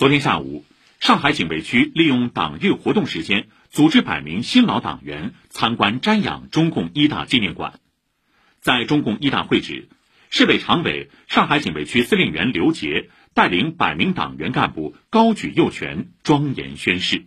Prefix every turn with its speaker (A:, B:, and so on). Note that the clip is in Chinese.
A: 昨天下午上海警备区利用党日活动时间组织百名新老党员参观瞻仰中共一大纪念馆。在中共一大会址市委常委上海警备区司令员刘杰带领百名党员干部高举右拳庄严宣誓。